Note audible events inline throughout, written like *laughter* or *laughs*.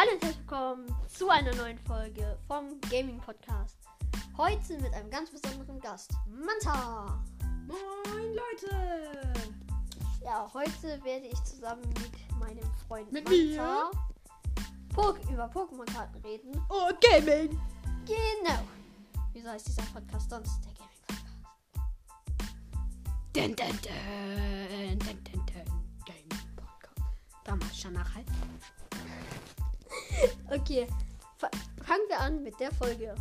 Hallo und herzlich willkommen zu einer neuen Folge vom Gaming Podcast. Heute mit einem ganz besonderen Gast, Manta. Moin Leute! Ja, heute werde ich zusammen mit meinem Freund Mit Manta po über Pokémon-Karten reden. Und Gaming! Genau. Wieso heißt dieser Podcast sonst der Gaming Podcast? Dun, dun, dun, dun, dun, dun. Gaming Podcast. Damals schon nach halb. *laughs* Okay, fa- fangen wir an mit der Folge.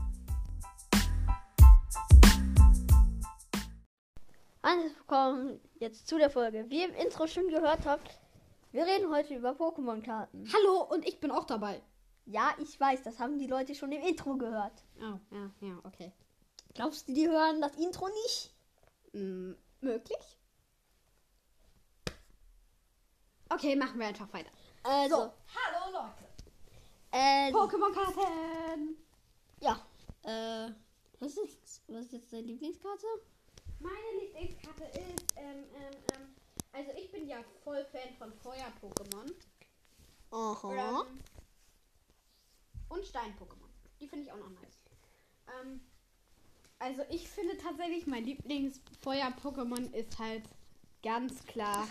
Herzlich willkommen jetzt zu der Folge. Wie ihr im Intro schon gehört habt, wir reden heute über Pokémon-Karten. Hallo und ich bin auch dabei. Ja, ich weiß, das haben die Leute schon im Intro gehört. Oh, ja, ja, okay. Glaubst du, die hören das Intro nicht? Hm, möglich? Okay, machen wir einfach weiter. Also, hallo Leute. Äh, Pokémon-Karten! ja. Äh, was ist, was ist jetzt deine Lieblingskarte? Meine Lieblingskarte ist, ähm, ähm, ähm, also ich bin ja voll Fan von Feuer-Pokémon. Aha. Ähm, und Stein-Pokémon. Die finde ich auch noch nice. Ähm, also ich finde tatsächlich, mein Lieblingsfeuer-Pokémon ist halt ganz klar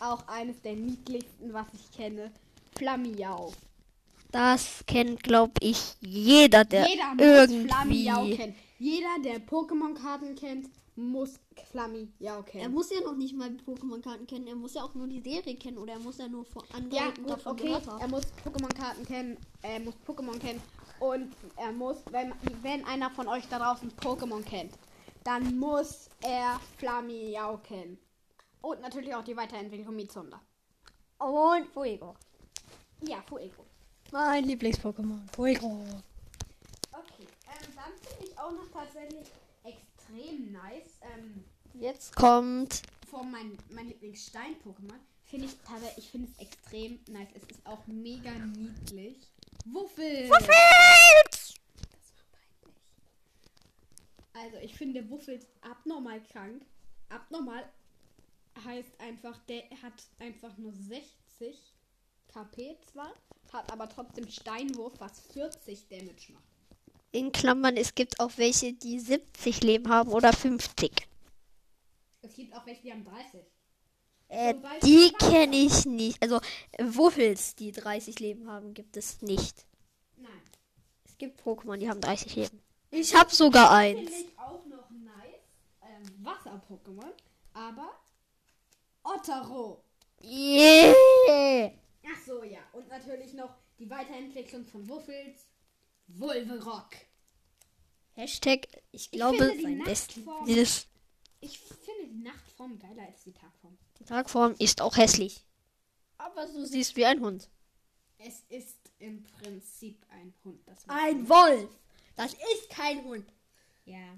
auch eines der niedlichsten, was ich kenne. Flammiau. Das kennt, glaube ich, jeder, der Jeder muss irgendwie... Flammiau kennen. Jeder, der Pokémon-Karten kennt, muss Flammiau Er kennen. muss ja noch nicht mal Pokémon-Karten kennen, er muss ja auch nur die Serie kennen oder er muss ja nur von anderen Ja, gut, davon okay. gehört haben. Er muss Pokémon-Karten kennen. Er muss Pokémon kennen. Und er muss, wenn, wenn einer von euch da draußen Pokémon kennt, dann muss er Flammiau kennen. Und natürlich auch die Weiterentwicklung Mizunda. Und Fuego. Ja, Fuego. Mein Lieblings-Pokémon. Okay, ähm, dann finde ich auch noch tatsächlich extrem nice. Ähm, Jetzt kommt... von mein, mein Lieblingsstein-Pokémon finde ich tatsächlich, ich finde es extrem nice. Es ist auch mega niedlich. Wuffel! Wuffels! Das war peinlich. Also, ich finde Wuffels abnormal krank. Abnormal heißt einfach, der hat einfach nur 60 KP zwar, hat aber trotzdem Steinwurf, was 40 Damage macht. In Klammern, es gibt auch welche, die 70 Leben haben oder 50. Es gibt auch welche, die haben 30. Äh, die kenne ich nicht. Also, Wuffels, die 30 Leben haben, gibt es nicht. Nein. Es gibt Pokémon, die haben 30 Leben. Ich habe sogar eins. Ich auch noch nice. Ähm, Wasser-Pokémon. Aber Ottero. Yeah! Ach so, ja. Und natürlich noch die Weiterentwicklung von Wuffels. Wolverock. Hashtag, ich glaube, die sein bestes. Ich finde die Nachtform geiler als die Tagform. Die Tagform ist auch hässlich. Aber du siehst wie ein Hund. Es ist im Prinzip ein Hund. Ein. Wolf. Das ist kein Hund. Ja.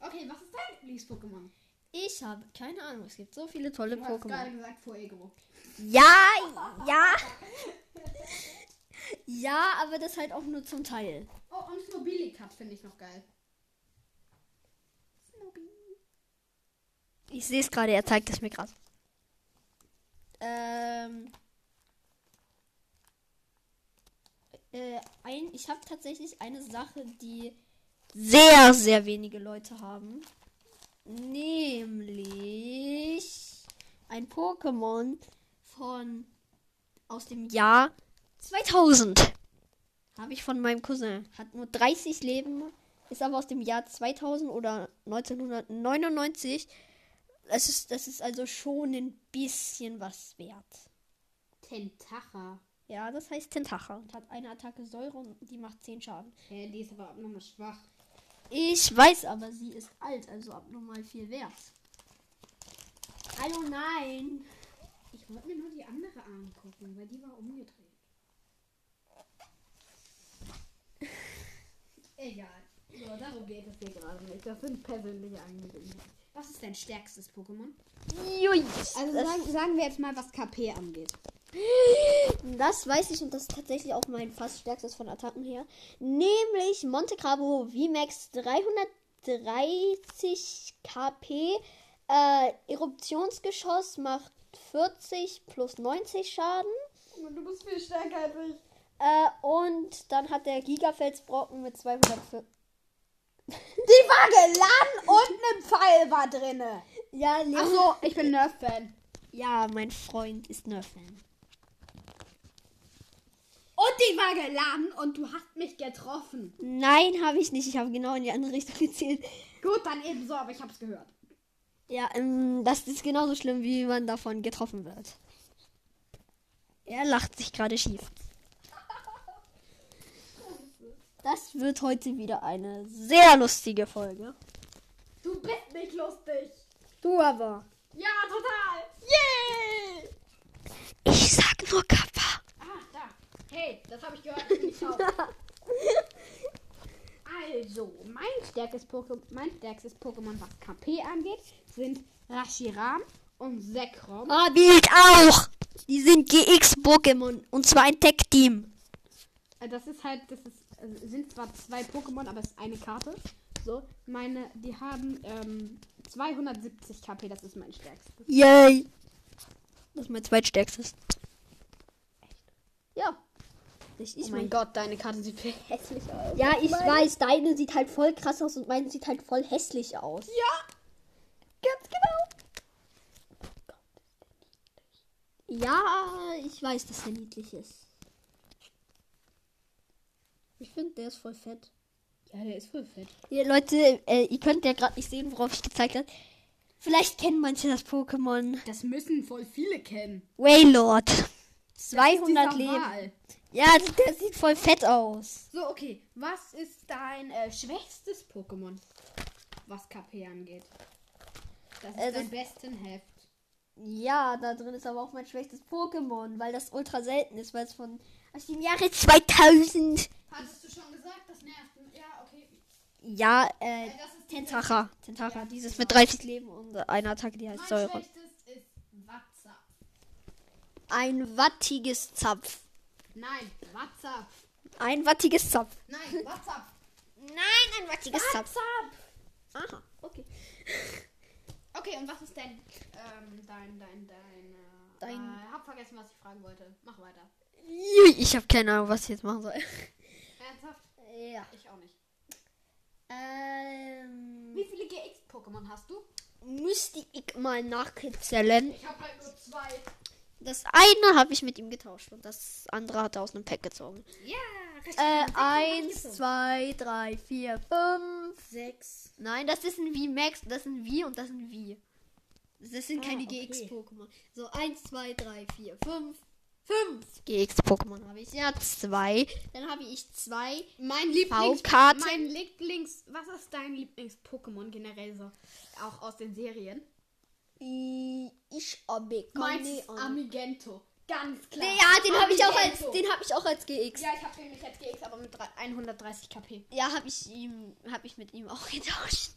Okay, was ist dein Lieblings-Pokémon? Ich habe keine Ahnung. Es gibt so viele tolle Du hast gerade Pokémon. gesagt Fuego. Ja, ja. Ja, aber das halt auch nur zum Teil. Oh, und Snobilicat finde ich noch geil. Ich sehe es gerade, er zeigt es mir gerade. Ähm. Äh, ein, ich habe tatsächlich eine Sache, die sehr, sehr wenige Leute haben. Nämlich ein Pokémon von aus dem Jahr 2000. Habe ich von meinem Cousin. Hat nur 30 Leben, ist aber aus dem Jahr 2000 oder 1999. Das ist, das ist also schon ein bisschen was wert. Tentacha. Ja, das heißt Tentacha und hat eine Attacke Säure und die macht 10 Schaden. Hä, die ist aber abnormal schwach. Ich weiß aber, sie ist alt, also abnormal viel wert. Hallo, nein. Ich wollte mir nur die andere angucken, weil die war umgedreht. *laughs* Egal. So, darum geht es hier gerade nicht. Das sind persönliche Angelegenheiten. Was ist dein stärkstes Pokémon? Jui. Also sagen, sagen wir jetzt mal, was KP angeht. *gasps* das weiß ich und das ist tatsächlich auch mein fast stärkstes von Attacken her. Nämlich Monte Carlo VMAX 330 KP. Äh, Eruptionsgeschoss macht 40 plus 90 Schaden. Du bist viel stärker als ich. Äh, und dann hat der Gigafelsbrocken mit 204. *laughs* Die war geladen und ein Pfeil war drinne. Ja, Leon. Achso, ich bin Nerf-Fan. Ja, mein Freund ist Nerf-Fan. Und die war geladen und du hast mich getroffen. Nein, habe ich nicht. Ich habe genau in die andere Richtung *laughs* gezählt. Gut, dann ebenso, aber ich hab's gehört. Ja, ähm, das ist genauso schlimm, wie man davon getroffen wird. Er lacht sich gerade schief. Das wird heute wieder eine sehr lustige Folge. Du bist nicht lustig. Du aber. Ja, total. Yay! Ich sag nur Kappa. Ah, da. Hey, das habe ich gehört. Ich. *laughs* Also, mein stärkstes, mein stärkstes Pokémon, was KP angeht, sind Rashiram und Zekrom. Hab ich auch. Die sind GX-Pokémon. Und zwar ein Tech-Team. Äh, Das ist halt, das ist, äh, sind zwar zwei Pokémon, aber es ist eine Karte. So, meine, die haben ähm, 270 KP, das ist mein stärkstes. Yay. Das ist mein zweitstärkstes. Ja. Ich, ich oh mein Gott, deine Karte sieht viel hässlich aus. Ja, ich weiß, deine sieht halt voll krass aus und meine sieht halt voll hässlich aus. Ja, Ganz genau. Ja, ich weiß, dass er niedlich ist. Ich finde, der ist voll fett. ja, der ist voll fett. Hier, Leute, äh, ihr könnt ja gerade nicht sehen, worauf ich gezeigt habe. Vielleicht kennen manche das Pokémon. Das müssen voll viele kennen. Waylord. Das 200 ist dieser Leben. Wal. Ja, der sieht voll fett aus. So, okay. Was ist dein äh, schwächstes Pokémon, was KP angeht? Das ist Äh, dein besten Heft. Ja, da drin ist aber auch mein schwächstes Pokémon, weil das ultra selten ist, weil es von aus dem Jahre 2000. Hattest du schon gesagt, das nervt. Ja, okay. Ja, äh, das ist Tentacha. Tentacha, dieses mit 30 Leben und eine Attacke, die heißt Säure. schwächstes. Ein wattiges Zapf. Nein, Watza. Ein wattiges Zapf. Nein, Watza. Nein, ein wattiges Zapf. Watza. Aha, okay. Okay, und was ist dein, ähm, dein, dein, dein, äh, Dein- Äh, hab vergessen, was ich fragen wollte. Mach weiter. Ich habe keine Ahnung, was ich jetzt machen soll. *laughs* Ernsthaft? Ja. Ich auch nicht. Ähm, Wie viele GX-Pokémon hast du? müsste ich mal nachzählen. Ich habe halt nur zwei. Das eine habe ich mit ihm getauscht und das andere hat er aus einem Pack gezogen. Ja, richtig. Äh, eins, zwei, drei, vier, fünf. sechs. Nein, das ist ein V Max, das ist ein V und das ist ein V. Das sind Ah, keine okay. GX-Pokémon. So, eins, zwei, drei, vier, fünf. Fünf GX-Pokémon habe ich. Ja, zwei. Dann habe ich zwei. Mein Lieblings. Mein Lieblings Was ist dein Lieblings-Pokémon generell so? Auch aus den Serien? Ich ist Ahnung. Amigento. Ganz klar. Ja, den habe ich auch als den habe ich auch als GX. Ja, ich habe den nicht als GX, aber mit drei- 130 KP. Ja, habe ich ihm habe ich mit ihm auch getauscht.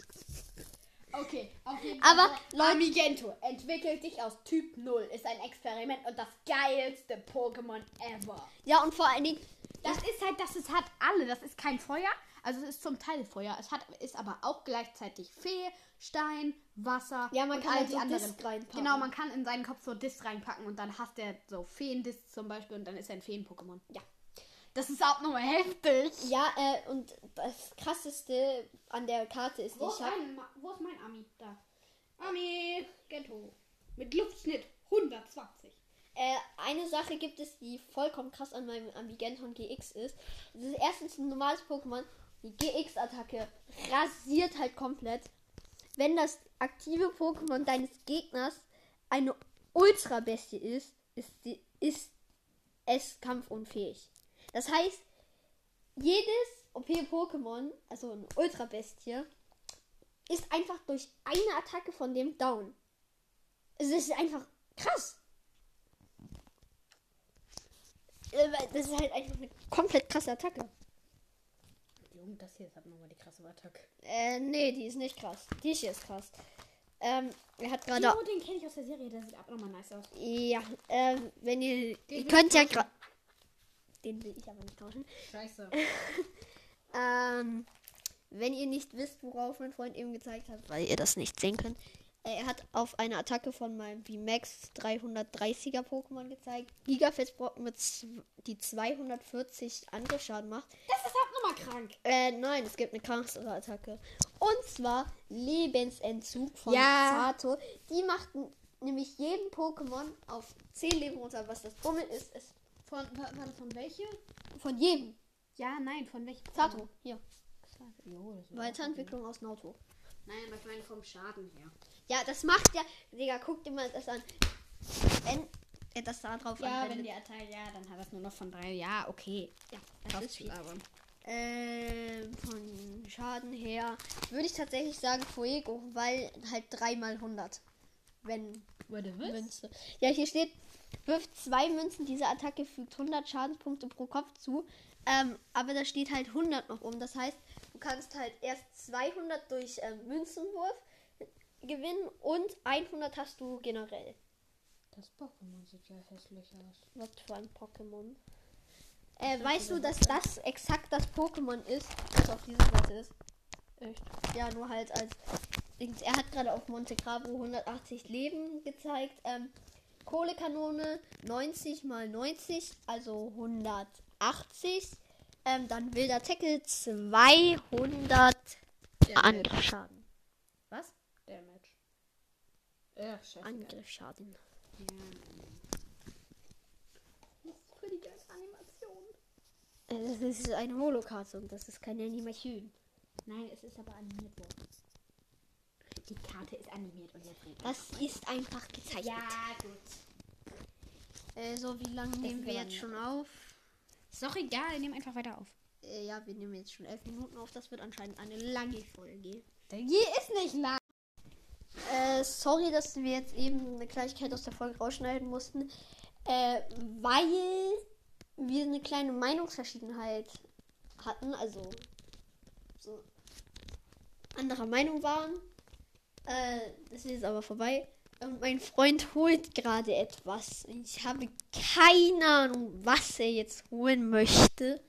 Okay, auf jeden Aber, Fall. so, Leute- Amigento entwickelt sich aus Typ 0. Ist ein Experiment und das geilste Pokémon ever. Ja, und vor allen Dingen Das ist halt, das ist, hat alle. Das ist kein Feuer. Also es ist zum Teil Feuer. Es hat, ist aber auch gleichzeitig Fee, Stein, Wasser. Ja, man und kann all halt die so anderen. Disc reinpacken. Genau, man kann in seinen Kopf so Disc reinpacken und dann hast der so Feendisc zum Beispiel und dann ist er ein Feen-Pokémon. Ja. Das ist auch nochmal heftig. Ja, äh, und das krasseste an der Karte ist, Wo ich ist, habe wo ist mein Ami? Da. Ami Ghetto. Mit Luftschnitt 120. Äh, eine Sache gibt es, die vollkommen krass an meinem Ambigenton GX ist. Das ist erstens ein normales Pokémon. Die GX-Attacke rasiert halt komplett. Wenn das aktive Pokémon deines Gegners eine Ultra-Bestie ist, ist, die, ist es kampfunfähig. Das heißt, jedes OP-Pokémon, also eine Ultra-Bestie, ist einfach durch eine Attacke von dem down. Es ist einfach krass. Äh, Das ist halt einfach eine komplett krasse Attacke. Junge, das hier hat nochmal die krasse Attacke. Äh, nee, die ist nicht krass. Die hier ist krass. Ähm, er hat gerade. Oh, den kenne ich aus der Serie. Der sieht auch nochmal nice aus. Ja, ähm, wenn ihr. Den ihr könnt ja gerade. Den will ich aber nicht tauschen. Scheiße. *laughs* Ähm, wenn ihr nicht wisst, worauf mein Freund eben gezeigt hat, weil ihr das nicht sehen könnt. Er hat auf eine Attacke von meinem VMAX 330er Pokémon gezeigt. Gigafestbrocken mit die 240 Angriffsschaden macht. Das ist halt nochmal krank. Äh, nein, es gibt eine krankere Attacke. Und zwar Lebensentzug von Ja. Sato. Die macht nämlich jedem Pokémon auf 10 Leben runter. Was das Dumme ist, ist Von, wa- warte, von welche? von jedem. Ja, nein, von welchem? Sato, hier. Das Weiterentwicklung aus Naruto. Nein, aber ich meine vom Schaden her. Ja, das macht ja. Digga, guck dir mal das an. Wenn er das da drauf Ja, anwendet. wenn die Attacke, ja, dann hat das nur noch von drei. Ja, okay. Ja, das ist viel. aber. Ähm, von Schaden her würde ich tatsächlich sagen Fuego, weil halt 3 mal 100. Wenn Warte, Münze. Ja, hier steht, wirft zwei Münzen. Diese Attacke fügt 100 Schadenspunkte pro Kopf zu. Ähm, aber da steht halt 100 noch um. Das heißt, du kannst halt erst 200 durch ähm, Münzenwurf gewinnen und 100 hast du generell. Das Pokémon sieht ja hässlich aus. Was für ein Pokémon. Äh, weißt du, dass das exakt das Pokémon ist, das auf dieser Seite ist? Echt? Ja, nur halt als. Er hat gerade auf Monte Carlo 180 Leben gezeigt. Ähm, Kohlekanone 90 mal 90, also 180. Ähm, dann wilder Tackle 200 Angriffsschaden. Was? Ja, scheiße. Angriffsschaden. Ja. Für die geile Animation. Äh, Das ist eine Holokarte und das ist keine Animation. Nein, es ist aber animiert worden. Die Karte ist animiert und jetzt redet. Das ist einfach gezeichnet. Ja, gut. Äh, so, wie lange nehmen ist wir jetzt schon auf? Ist doch egal, nehmen einfach weiter auf. Äh, ja, wir nehmen jetzt schon elf Minuten auf. Das wird anscheinend eine lange Folge. G ist nicht lang. Äh, sorry, dass wir jetzt eben eine Kleinigkeit aus der Folge rausschneiden mussten. Äh, weil wir eine kleine Meinungsverschiedenheit hatten. Also, so anderer Meinung waren. Äh, das ist jetzt aber vorbei. Und mein Freund holt gerade etwas. Ich habe keine Ahnung, was er jetzt holen möchte.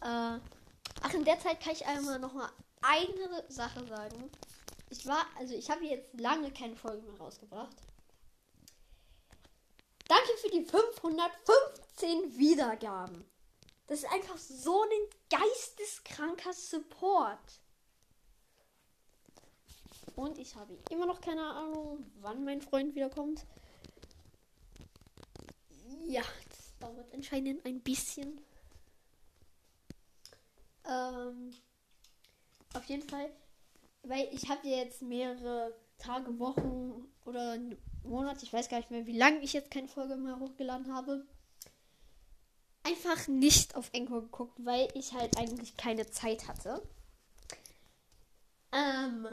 Äh, ach, in der Zeit kann ich einmal noch mal eine Sache sagen. Ich war, also ich habe jetzt lange keine Folge mehr rausgebracht. Danke für die 515 Wiedergaben. Das ist einfach so ein geisteskranker Support. Und ich habe immer noch keine Ahnung, wann mein Freund wiederkommt. Ja, das dauert anscheinend ein bisschen. Ähm, auf jeden Fall, weil ich habe jetzt mehrere Tage, Wochen oder Monate, ich weiß gar nicht mehr, wie lange ich jetzt keine Folge mehr hochgeladen habe. Einfach nicht auf Encore geguckt, weil ich halt eigentlich keine Zeit hatte. Ähm,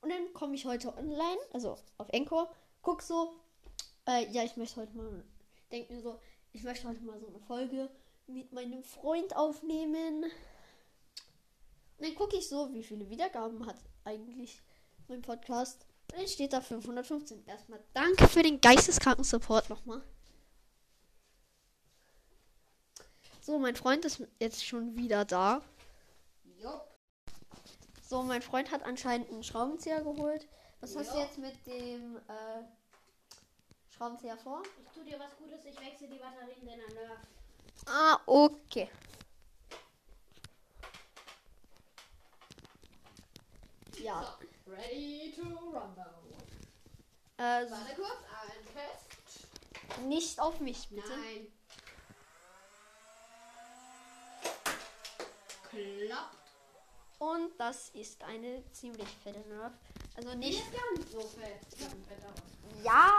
und dann komme ich heute online, also auf Encore, guck so, äh, ja, ich möchte heute mal, denk mir so, ich möchte heute mal so eine Folge mit meinem Freund aufnehmen. Dann gucke ich so, wie viele Wiedergaben hat eigentlich mein Podcast. Und dann steht da 515. Erstmal danke für den geisteskranken Support nochmal. So, mein Freund ist jetzt schon wieder da. Jupp. So, mein Freund hat anscheinend einen Schraubenzieher geholt. Was hast du jetzt mit dem äh, Schraubenzieher vor? Ich tu dir was Gutes, ich wechsle die Batterien deiner Nerf. Ah, okay. Ja. So, ready to rumble. Äh, Warte kurz, ein Test. nicht auf mich, bitte. Nein. Klappt. Und das ist eine ziemlich fette Nerf. Also Die nicht. ist gar nicht so fett. Ich hab ein fetteres. Ja,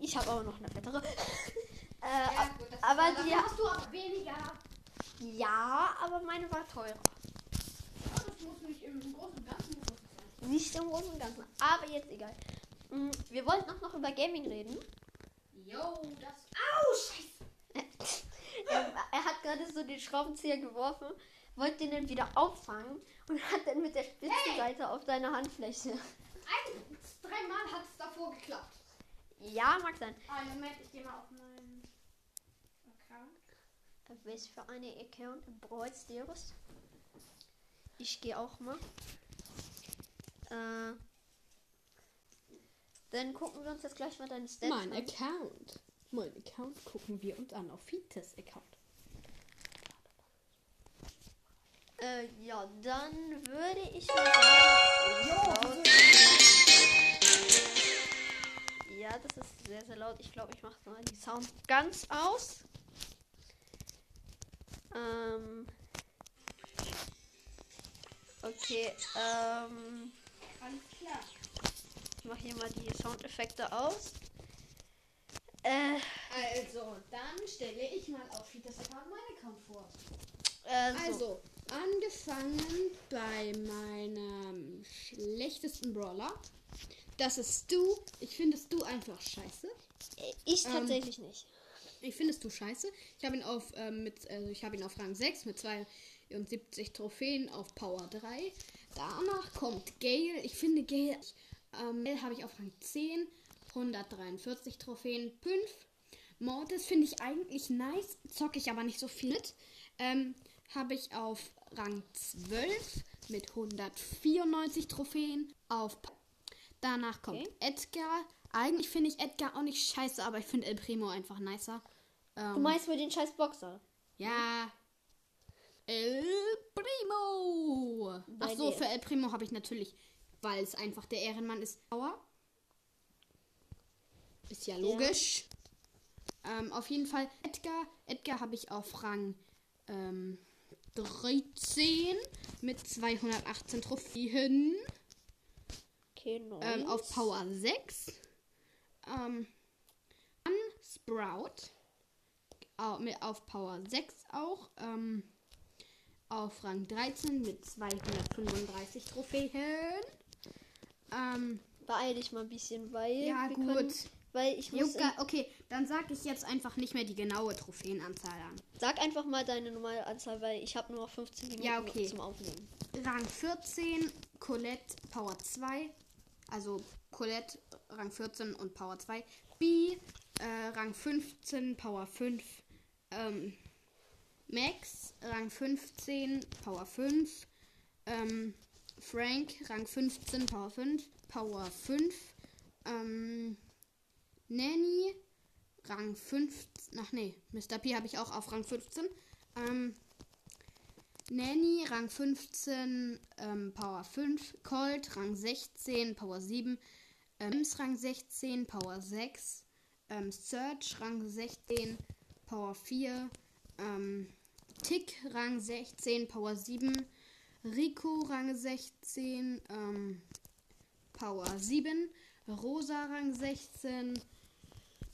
ich habe auch noch eine fettere. *laughs* äh, Ja, gut, aber ist, die- hast du auch weniger. ja, aber meine war teurer. Oh, das muss nicht im Großen Ganzen. Nicht im Großen und Ganzen. Aber jetzt egal. Mm, Wir wollten auch noch über Gaming reden. Yo, das. Au, scheiße. *laughs* er, er hat gerade so den Schraubenzieher geworfen, wollte den dann wieder auffangen und hat dann mit der Spitzenseite auf seine Handfläche. Ein, dreimal hat es davor geklappt. Ja, mag sein. Ah, Moment, ich gehe mal auf meinen Account. Was für eine Account Brawl Stars? Ich gehe auch mal. Äh, Dann gucken wir uns jetzt gleich mal deine Stats Mein an. Account. Mein Account gucken wir uns an auf Fites Account. Äh, ja, dann würde ich mal sagen. Ja, das ist sehr, sehr laut. Ich glaube, ich mache mal die Sound ganz aus. Ähm. Okay, ähm. Alles klar. Ich mache hier mal die Soundeffekte aus. Äh, Also, dann stelle ich mal auf Fites Account meinen Account vor. äh so. Also, angefangen bei meinem schlechtesten Brawler. Das ist du. Ich finde du einfach scheiße. Ich ähm, tatsächlich nicht. Ich finde es du scheiße. Ich habe ihn auf ähm, mit also ich habe ihn auf Rang 6 mit 72 Trophäen auf Power 3. Danach kommt Gale. Ich finde Gale ähm, Gale habe ich auf Rang 10 143 Trophäen 5. Mortis finde ich eigentlich nice, zocke ich aber nicht so viel mit. Ähm, habe ich auf Rang 12 mit 194 Trophäen auf Danach kommt Okay. Edgar. Eigentlich finde ich Edgar auch nicht scheiße, aber ich finde El Primo einfach nicer. Ähm, Du meinst für den scheiß Boxer? ja. El Primo. Bei Ach so, für El Primo habe ich natürlich, weil es einfach der Ehrenmann ist, Power. Ist ja logisch. Ähm, auf jeden Fall Edgar. Edgar habe ich auf Rang ähm, 13 mit 218 Trophäen. Okay, nice. Ähm, auf Power 6. Ähm, dann Sprout. Auf Power 6 auch. Ähm, auf Rang 13 mit 235 Trophäen. Ähm, Beeil dich mal ein bisschen, weil. ja, wir gut. Können, weil ich muss. Jucka, okay, dann sage ich jetzt einfach nicht mehr die genaue Trophäenanzahl an. Sag einfach mal deine normale Anzahl, weil ich habe nur noch 15 Minuten Ja, okay. zum Aufnehmen. Rang 14, Colette Power 2. Also Colette Rang 14 und Power 2. B äh, Rang 15, Power 5. Ähm, Max Rang 15, Power 5. Ähm, Frank Rang 15, Power 5. Power 5. Ähm, Nanny Rang 15. Ach nee, Mr. P habe ich auch auf Rang 15. Ähm, Nanny, Rang 15, ähm, Power 5. Colt, Rang 16, Power 7. Ähm, Ems, Rang 16, Power 6. Ähm, Search, Rang 16, Power 4. Ähm, Tick, Rang 16, Power 7. Rico, Rang 16, ähm, Power 7. Rosa, Rang 16,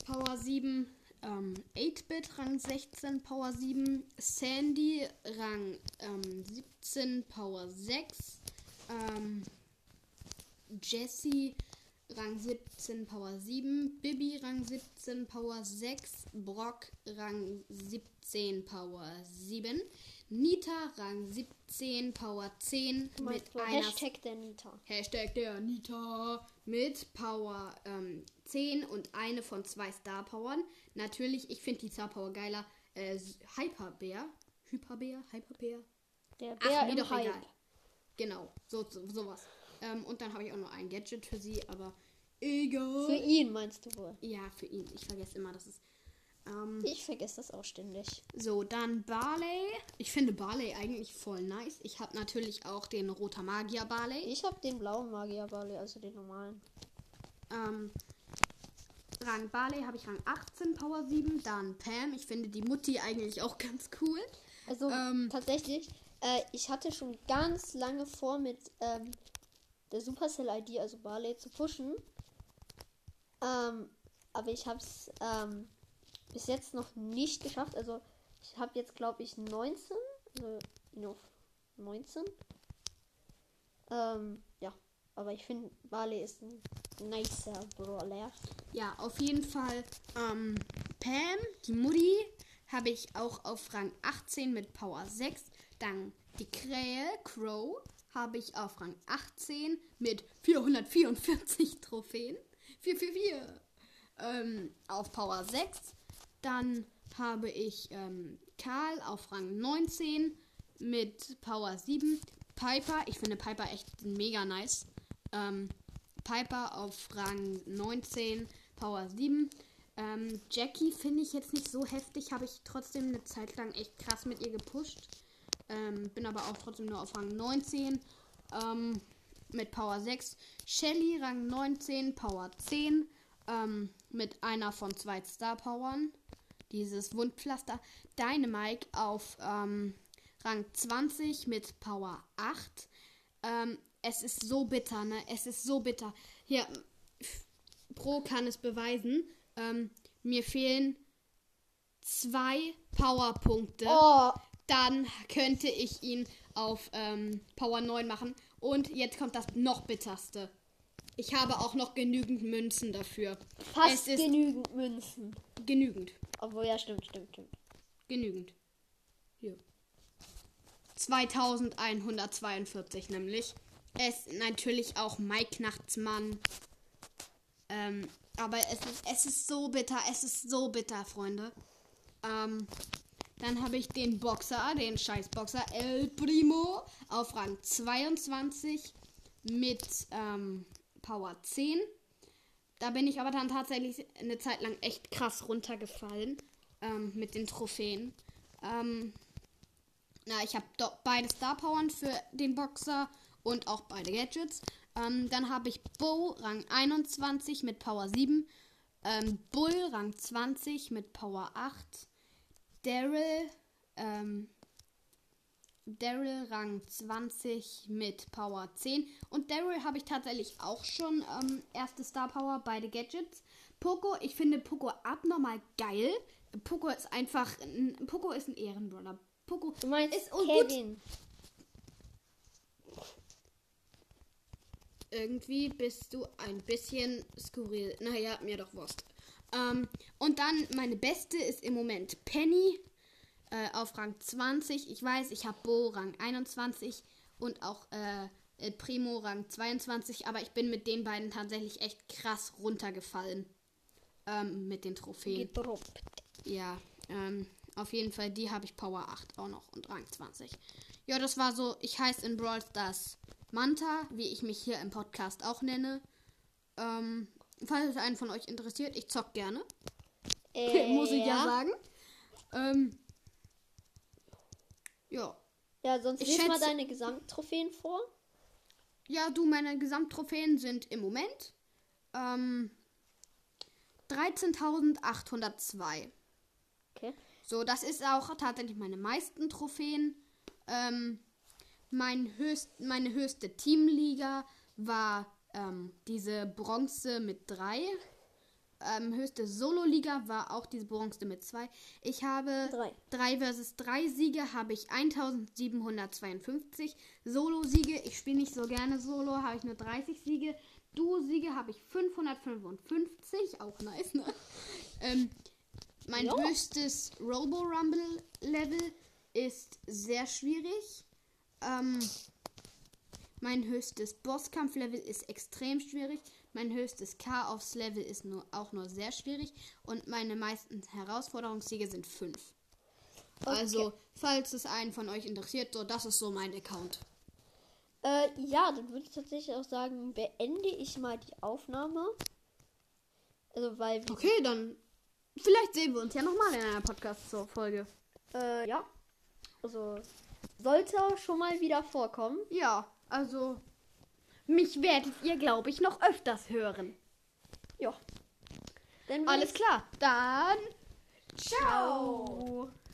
Power 7. Ähm, 8-Bit Rang 16, Power 7. Sandy Rang ähm, 17, Power 6. Ähm, Jessie Rang 17, Power 7. Bibi Rang 17, Power 6. Brock Rang 17, Power 7. Nita Rang 17, Power 10 Du meinst mit einer Hashtag der Nita. Hashtag der Anita mit Power ähm, 10 und eine von zwei Star Powern. Natürlich, ich finde die Star Power geiler. Äh, Hyperbär. Hyperbär? Hyperbär? Der Ach, Bär mir im doch Hype. egal. Genau, so, so sowas. Ähm, und dann habe ich auch noch ein Gadget für sie, aber egal. Für ihn meinst du wohl. ja, für ihn. Ich vergesse immer, dass es. Ähm, Ich vergesse das auch ständig. so, dann Barley. Ich finde Barley eigentlich voll nice. Ich habe natürlich auch den Roter Magier Barley. Ich habe den blauen Magierball, also den normalen. Ähm, Rang Barley habe ich Rang 18, Power 7. Dann Pam. Ich finde die Mutti eigentlich auch *laughs* ganz cool. Also Ähm. tatsächlich, äh, ich hatte schon ganz lange vor, mit ähm, der Supercell-ID, also Barley, zu pushen. Ähm, aber ich habe es ähm, bis jetzt noch nicht geschafft. Also ich habe jetzt, glaube ich, 19. Also noch 19. Ähm, ja. Aber ich finde, Barley ist ein nicer Brawler. Ja, auf jeden Fall. Ähm, Pam, die Mutti, habe ich auch auf Rang 18 mit Power 6. Dann die Krähe, Crow, habe ich auf Rang 18 mit 444 Trophäen. 444. Ähm, auf Power 6. Dann habe ich ähm, Karl auf Rang 19 mit Power 7. Piper, ich finde Piper echt mega nice. Ähm, Piper auf Rang 19, Power 7. Ähm, Jackie finde ich jetzt nicht so heftig, habe ich trotzdem eine Zeit lang echt krass mit ihr gepusht. Ähm, bin aber auch trotzdem nur auf Rang 19 ähm, mit Power 6. Shelly Rang 19, Power 10 ähm, mit einer von zwei Star Powern. Dieses Wundpflaster. Dynamike auf ähm, Rang 20 mit Power 8. Ähm, es ist so bitter, ne? Es ist so bitter. Hier, Pro kann es beweisen. Ähm, mir fehlen zwei Powerpunkte. Oh, Dann könnte ich ihn auf ähm, Power 9 machen. Und jetzt kommt das noch bitterste. Ich habe auch noch genügend Münzen dafür. fast ist genügend Münzen. genügend. Obwohl, ja, stimmt, stimmt, stimmt. Genügend. Hier. 2142 nämlich. Es natürlich auch Mike Nachtsmann. Ähm, aber es ist, es ist so bitter, es ist so bitter, Freunde. Ähm, dann habe ich den Boxer, den Scheißboxer El Primo auf Rang 22 mit ähm, Power 10. Da bin ich aber dann tatsächlich eine Zeit lang echt krass runtergefallen ähm, mit den Trophäen. Ähm, na, ich habe beide Star Powern für den Boxer und auch beide Gadgets. Ähm, dann habe ich Bo Rang 21 mit Power 7. Ähm, Bull Rang 20 mit Power 8. Daryl, ähm, Daryl Rang 20 mit Power 10. Und Daryl habe ich tatsächlich auch schon ähm, erste Star Power, beide Gadgets. Poco, ich finde Poco abnormal geil. Poco ist einfach, ein, Poco ist ein Ehrenbrother. Poco Du meinst ist und gut. Kevin. Irgendwie bist du ein bisschen skurril. Naja, mir doch Wurst. Ähm, und dann meine beste ist im Moment Penny äh, auf Rang 20. Ich weiß, ich habe Bo Rang 21 und auch äh, Primo Rang 22, aber ich bin mit den beiden tatsächlich echt krass runtergefallen. Ähm, mit den Trophäen. Gedroppt. Ja, ähm, auf jeden Fall, die habe ich Power 8 auch noch und Rang 20. Ja, das war so, ich heiße in Brawl Stars Manta, wie ich mich hier im Podcast auch nenne. Ähm, falls es einen von euch interessiert, ich zock gerne. Äh, Muss ich ja, sagen. Ähm, ja. Ja, sonst Ich lies mal deine Gesamttrophäen vor. Ja, du, meine Gesamttrophäen sind im Moment ähm, 13.802. Okay. So, das ist auch tatsächlich meine meisten Trophäen. Ähm, mein höchst, meine höchste Teamliga war ähm, diese Bronze mit drei. Ähm, höchste Solo-Liga war auch diese Bronze mit zwei. Ich habe Drei. 3 versus 3 Siege habe ich 1752. Solo-Siege, ich spiele nicht so gerne Solo, habe ich nur 30 Siege. Duo-Siege habe ich 555, auch nice, ne? *laughs* Ähm, mein Ja. höchstes Robo-Rumble-Level ist sehr schwierig. Ähm, mein höchstes Bosskampf-Level ist extrem schwierig. Mein höchstes Chaos-Level ist nur, auch nur sehr schwierig. Und meine meisten Herausforderungssiege sind 5. Also, falls es einen von euch interessiert, so, das ist so mein Account. Äh, ja, dann würde ich tatsächlich auch sagen, beende ich mal die Aufnahme. Also, weil, Okay, dann vielleicht sehen wir uns ja nochmal in einer Podcast-Folge. äh, ja. Also, sollte schon mal wieder vorkommen. Ja, also mich werdet ihr, glaube ich, noch öfters hören. Ja. Alles klar, dann Ciao.